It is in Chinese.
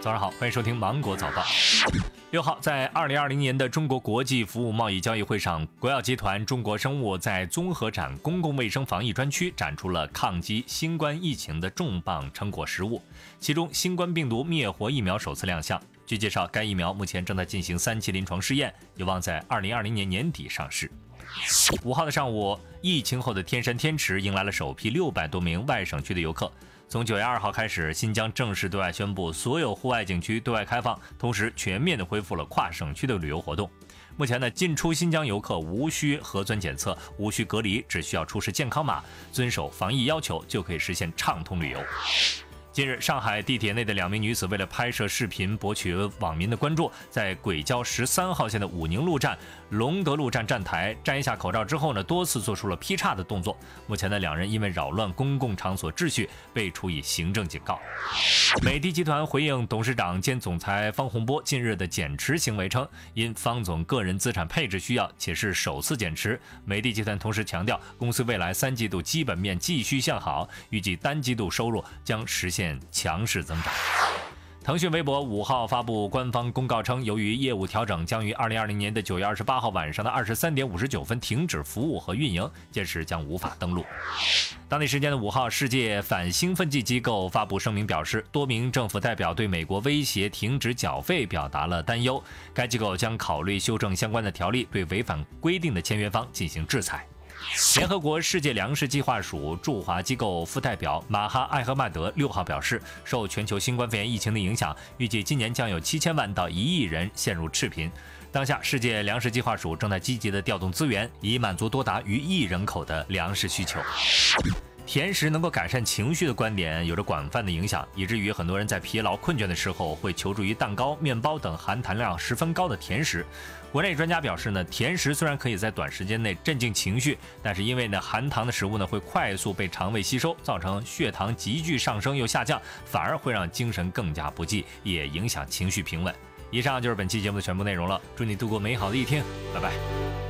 早上好，欢迎收听芒果早报。六号，在二零二零年的中国国际服务贸易交易会上，国药集团、中国生物在综合展公共卫生防疫专区展出了抗击新冠疫情的重磅成果实物，其中新冠病毒灭活疫苗首次亮相。据介绍，该疫苗目前正在进行三期临床试验，有望在二零二零年年底上市。五号的上午，疫情后的天山天池迎来了首批六百多名外省区的游客。从九月二号开始，新疆正式对外宣布所有户外景区对外开放，同时全面的恢复了跨省区的旅游活动。目前呢，进出新疆游客无需核酸检测，无需隔离，只需要出示健康码，遵守防疫要求，就可以实现畅通旅游。近日，上海地铁内的两名女子为了拍摄视频博取网民的关注，在轨交十三号线的武宁路站、龙德路站站台摘下口罩之后呢，多次做出了劈叉的动作。目前呢，两人因为扰乱公共场所秩序，被处以行政警告。美的集团回应董事长兼总裁方洪波近日的减持行为称，因方总个人资产配置需要，且是首次减持。美的集团同时强调，公司未来三季度基本面继续向好，预计单季度收入将实现强势增长。腾讯微博五号发布官方公告称，由于业务调整，将于二零二零年的九月二十八号晚上的二十三点五十九分停止服务和运营，届时将无法登录。当地时间的五号，世界反兴奋剂机构发布声明表示，多名政府代表对美国威胁停止缴费表达了担忧，该机构将考虑修正相关的条例，对违反规定的签约方进行制裁。联合国世界粮食计划署驻华机构副代表马哈艾赫曼德六号表示，受全球新冠肺炎疫情的影响，预计今年将有七千万到一亿人陷入赤贫。当下，世界粮食计划署正在积极的调动资源，以满足多达逾亿人口的粮食需求。甜食能够改善情绪的观点有着广泛的影响，以至于很多人在疲劳困倦的时候会求助于蛋糕、面包等含糖量十分高的甜食。国内专家表示呢，甜食虽然可以在短时间内镇静情绪，但是因为呢含糖的食物呢会快速被肠胃吸收，造成血糖急剧上升又下降，反而会让精神更加不济，也影响情绪平稳。以上就是本期节目的全部内容了，祝你度过美好的一天，拜拜。